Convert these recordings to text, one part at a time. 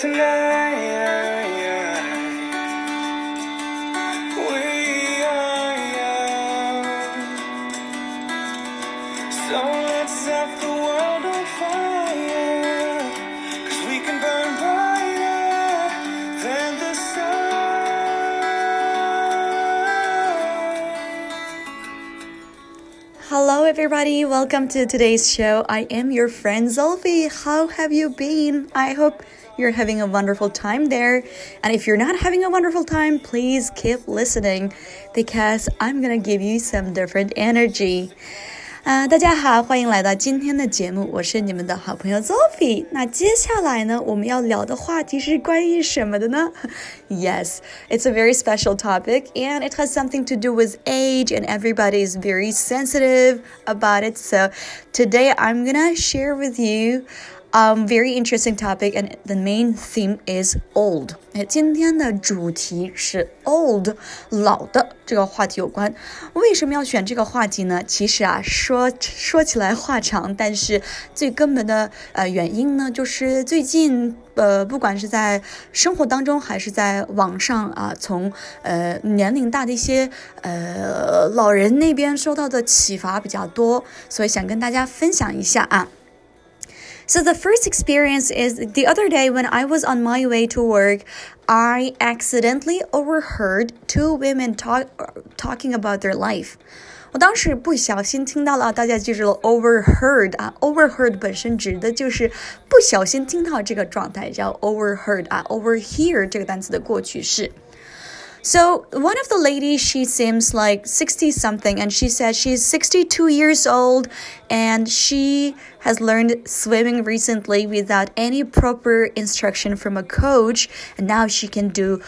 tonight. We are young. So let's set the world on fire. Cause we can burn brighter than the sun. Hello, everybody. Welcome to today's show. I am your friend Zolfi. How have you been? I hope you're having a wonderful time there. And if you're not having a wonderful time, please keep listening because I'm going to give you some different energy. 啊、大家好，欢迎来到今天的节目，我是你们的好朋友 Zolfi。那接下来呢，我们要聊的话题是关于什么的呢？Yes, it's a very special topic, and it has something to do with age, and everybody is very sensitive about it. So today I'm gonna share with you Um, very interesting topic, and the main theme is old. 哎，今天的主题是 old 老的这个话题有关。为什么要选这个话题呢？其实啊，说说起来话长，但是最根本的呃原因呢，就是最近呃，不管是在生活当中，还是在网上啊，从呃年龄大的一些呃老人那边受到的启发比较多，所以想跟大家分享一下啊。So the first experience is the other day when I was on my way to work, I accidentally overheard two women talk talking about their life. 我当时不小心听到了，大家记住了 overheard 啊，overheard 本身指的就是不小心听到这个状态，叫 overheard 啊，overhear 这个单词的过去式。 So one of the ladies, she seems like 60 something, and she said she's 62 years old and she has learned swimming recently without any proper instruction from a coach, and now she can do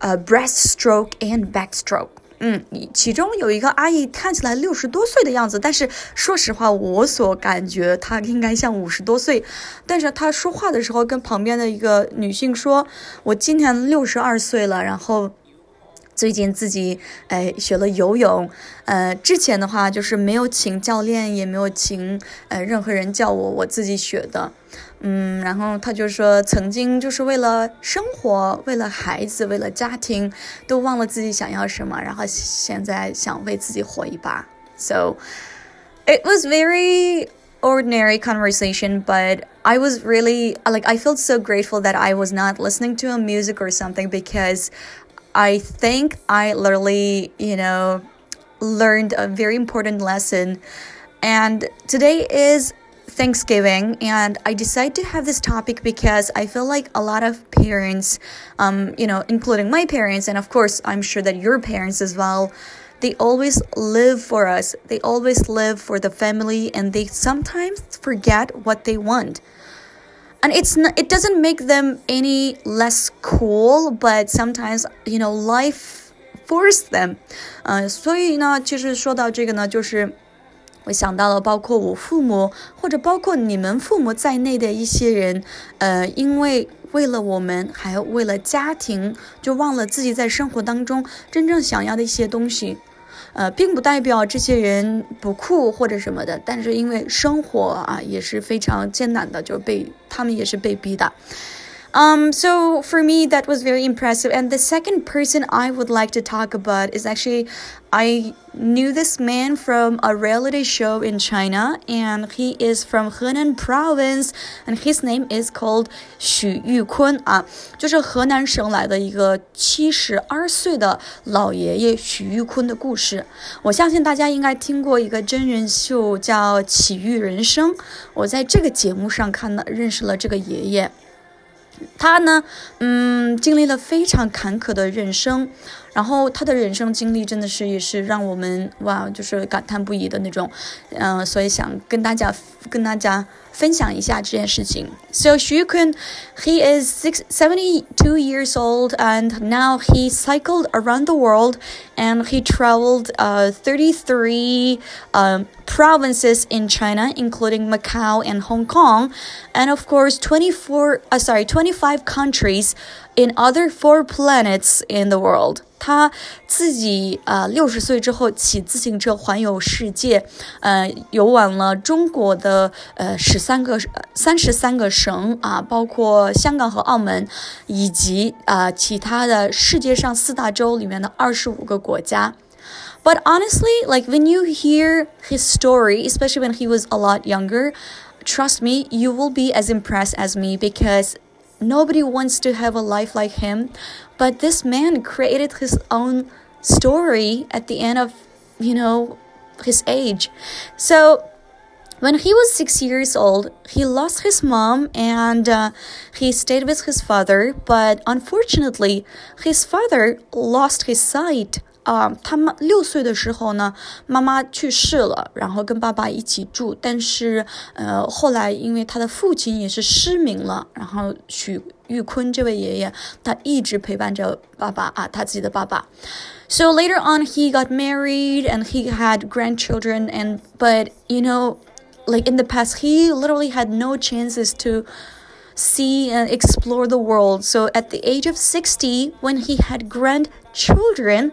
uh, breaststroke and backstroke. 嗯，其中有一个阿姨看起来六十多岁的样子，但是说实话，我所感觉她应该像五十多岁。但是她说话的时候，跟旁边的一个女性说：“我今年六十二岁了。”然后。 最近自己哎学了游泳，呃，之前的话就是没有请教练，也没有请呃任何人教我，我自己学的，嗯，然后他就说曾经就是为了生活，为了孩子，为了家庭，都忘了自己想要什么，然后现在想为自己活一把。So it was very ordinary conversation, but I was really like I felt so grateful that I was not listening to a music or something because I think I literally, you know, learned a very important lesson. And today is Thanksgiving, and I decided to have this topic because I feel like a lot of parents, um, you know, including my parents, and of course, I'm sure that your parents as well, they always live for us. They always live for the family, and they sometimes forget what they want and it's not, it doesn't make them any less cool but sometimes you know life force them 呃，所以呢，其实说到这个呢，就是我想到了，包括我父母或者包括你们父母在内的一些人，呃，因为为了我们，还为了家庭，就忘了自己在生活当中真正想要的一些东西。呃，并不代表这些人不酷或者什么的，但是因为生活啊也是非常艰难的，就被他们也是被逼的。Um, so for me, that was very impressive. And the second person I would like to talk about is actually, I knew this man from a reality show in China, and he is from Henan province, and his name is called Xu Yukun 啊，就是河南省来的一个七十二岁的老爷爷许玉坤的故事。我相信大家应该听过一个真人秀叫《奇遇人生》，我在这个节目上看了认识了这个爷爷。 他呢，嗯，经历了非常坎坷的人生，然后他的人生经历真的是也是让我们哇，就是感叹不已的那种，嗯，所以想跟大家跟大家分享一下这件事情。So Xu Kun, he is six, 72 years old and now he cycled around the world and he traveled uh, 33 um, provinces in China, including Macau and Hong Kong, and of course 24, uh, sorry, 25 countries in other four planets in the world. 他自己呃六十岁之后骑自行车环游世界，呃游玩了中国的呃十 三个三十三个省啊，包括香港和澳门，以及啊其他的世界上四大洲里面的二十五个国家。But honestly, like when you hear his story, especially when he was a lot younger, trust me, you will be as impressed as me because nobody wants to have a life like him. But this man created his own story at the end of, you know, his age. So when he was six years old, he lost his mom and uh, he stayed with his father. But unfortunately, his father lost his sight 啊，他妈六岁的时候呢，妈妈去世了，然后跟爸爸一起住。但是，呃，后来因为他的父亲也是失明了，然后许玉坤这位爷爷，他一直陪伴着爸爸啊，他自己的爸爸。So later on, he got married and he had grandchildren, and but you know, like in the past, he literally had no chances to see and explore the world. So at the age of 60, when he had grandchildren,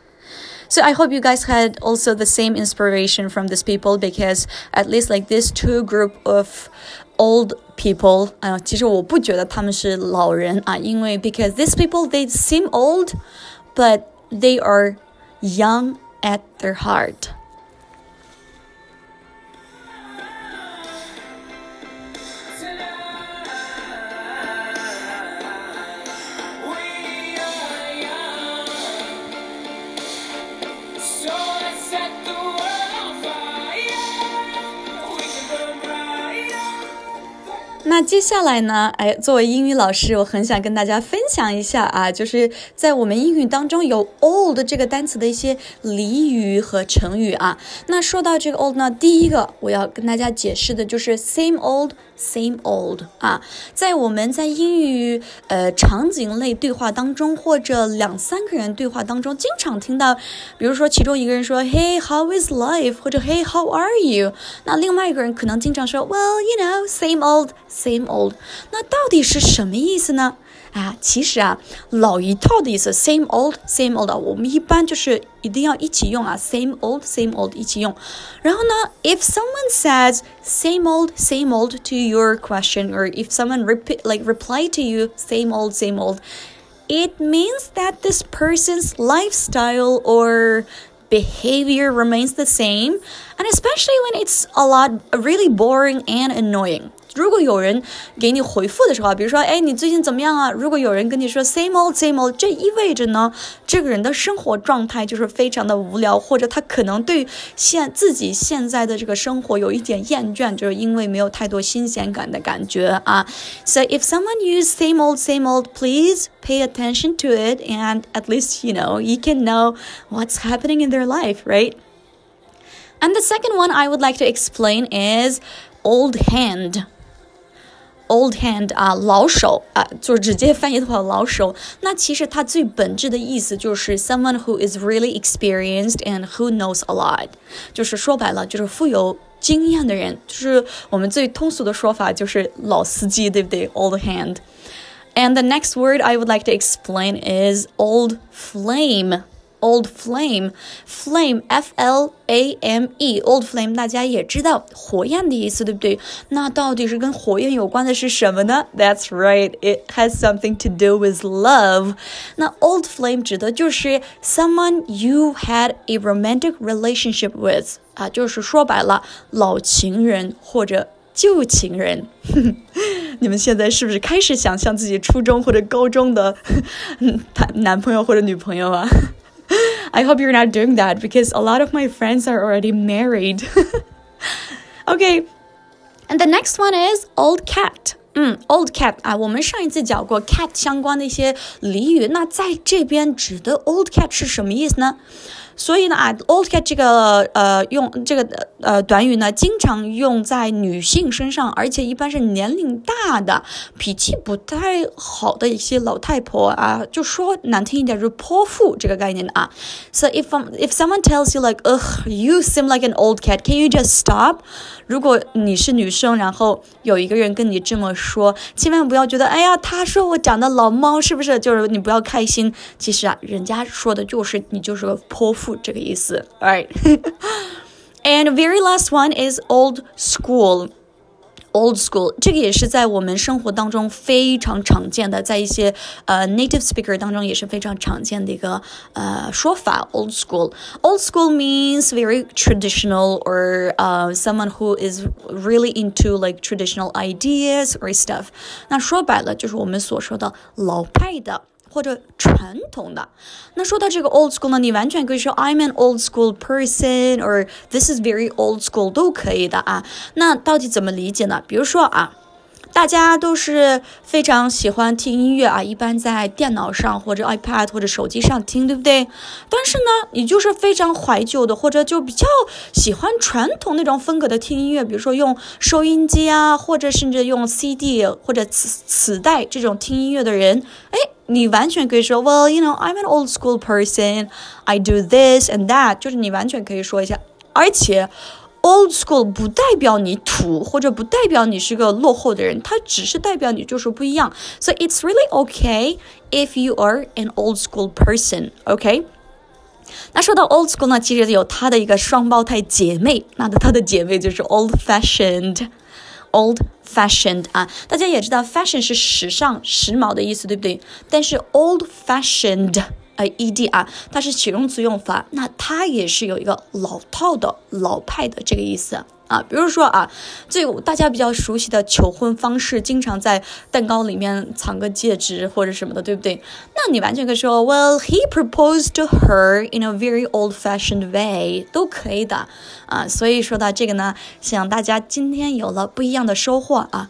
So I hope you guys had also the same inspiration from these people because at least like this two group of old people 啊、呃，其实我不觉得他们是老人啊，因为 because these people they seem old, but they are young at their heart. 那接下来呢？哎，作为英语老师，我很想跟大家分享一下啊，就是在我们英语当中有 old 这个单词的一些俚语和成语啊。那说到这个 old 呢，第一个我要跟大家解释的就是 same old。Same old 啊，在我们在英语呃场景类对话当中，或者两三个人对话当中，经常听到，比如说其中一个人说 Hey how is life，或者 Hey how are you，那另外一个人可能经常说 Well you know same old same old，那到底是什么意思呢？啊，其实啊，老一套的意思，same old same old，我们一般就是一定要一起用啊，same old same old 一起用。然后呢，if someone says same old same old to your question, or if someone repeat like reply to you same old same old, it means that this person's lifestyle or behavior remains the same, and especially when it's a lot really boring and annoying. 如果有人给你回复的时候，比如说，哎，你最近怎么样啊？如果有人跟你说 same old same old，这意味着呢，这个人的生活状态就是非常的无聊，或者他可能对现自己现在的这个生活有一点厌倦，就是因为没有太多新鲜感的感觉啊。So if someone use same old same old, please pay attention to it, and at least you know you can know what's happening in their life, right? And the second one I would like to explain is old hand. Old hand 啊，老手啊，就直接翻译的话，老手。那其实它最本质的意思就是 someone who is really experienced and who knows a lot，就是说白了就是富有经验的人，就是我们最通俗的说法就是老司机，对不对？Old hand。And the next word I would like to explain is old flame old flame flame f l a m e old flame 大家也知道火焰的意思，对不对？那到底是跟火焰有关的是什么呢？That's right, it has something to do with love. 那 old flame 指的就是 someone you had a romantic relationship with 啊，就是说白了，老情人或者旧情人。你们现在是不是开始想象自己初中或者高中的谈男朋友或者女朋友啊 ？I hope you're not doing that because a lot of my friends are already married. okay, and the next one is old cat. 嗯，old cat 啊，我们上一次讲过 cat 相关的一些俚语，那在这边指的 old cat 是什么意思呢？ 所以呢啊，old cat 这个呃用这个呃短语呢，经常用在女性身上，而且一般是年龄大的、脾气不太好的一些老太婆啊，就说难听一点就是泼妇这个概念的啊。So if if someone tells you like, ugh, you seem like an old cat, can you just stop？如果你是女生，然后有一个人跟你这么说，千万不要觉得，哎呀，他说我长得老猫，是不是？就是你不要开心。其实啊，人家说的就是你就是个泼妇这个意思。Alright. And very last one is old school. Old school 这个也是在我们生活当中非常常见的，在一些呃 native speaker 当中也是非常常见的一个呃说法。Old school, old school means very traditional or uh someone who is really into like traditional ideas or stuff。那说白了就是我们所说的老派的。 或者传统的。那说到这个 old school 呢，你完全可以说 I'm an old school person，or this is very old school 都可以的啊。那到底怎么理解呢？比如说啊。大家都是非常喜欢听音乐啊，一般在电脑上或者 iPad 或者手机上听，对不对？但是呢，你就是非常怀旧的，或者就比较喜欢传统那种风格的听音乐，比如说用收音机啊，或者甚至用 CD 或者磁磁带这种听音乐的人，哎，你完全可以说，Well, you know, I'm an old school person. I do this and that，就是你完全可以说一下，而且。Old school 不代表你土，或者不代表你是个落后的人，它只是代表你就是不一样。So it's really okay if you are an old school person. OK？那说到 old school 呢，其实有它的一个双胞胎姐妹，那它的姐妹就是 old fashioned。Old fashioned 啊，大家也知道，fashion 是时尚、时髦的意思，对不对？但是 old fashioned。 呃，ed 啊，它是形容词用法，那它也是有一个老套的、老派的这个意思啊。比如说啊，这个大家比较熟悉的求婚方式，经常在蛋糕里面藏个戒指或者什么的，对不对？那你完全可以说，Well, he proposed to her in a very old-fashioned way，都可以的啊。所以说到这个呢，想大家今天有了不一样的收获啊。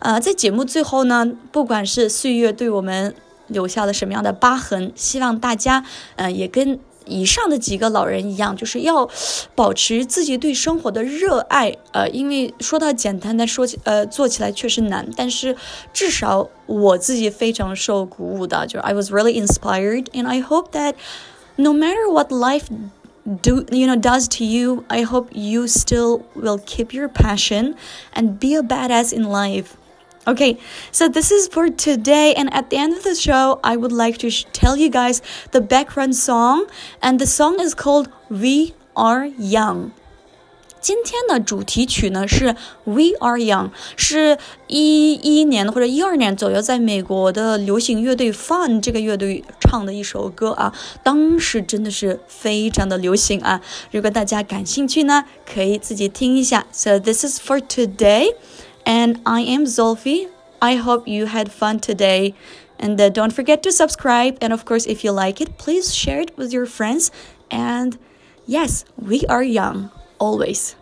呃，在节目最后呢，不管是岁月对我们。留下了什么样的疤痕？希望大家，嗯，也跟以上的几个老人一样，就是要保持自己对生活的热爱。呃，因为说到简单的说起，呃，做起来确实难，但是至少我自己非常受鼓舞的，就是 I was really inspired, and I hope that no matter what life do you know does to you, I hope you still will keep your passion and be a badass in life. Okay, so this is for today, and at the end of the show, I would like to tell you guys the background song, and the song is called We Are Young. 今天的主题曲呢是 We Are Young，是一一年或者一二年左右，在美国的流行乐队 Fun 这个乐队唱的一首歌啊，当时真的是非常的流行啊。如果大家感兴趣呢，可以自己听一下。So this is for today. And I am Zolfi. I hope you had fun today. And uh, don't forget to subscribe. And of course, if you like it, please share it with your friends. And yes, we are young, always.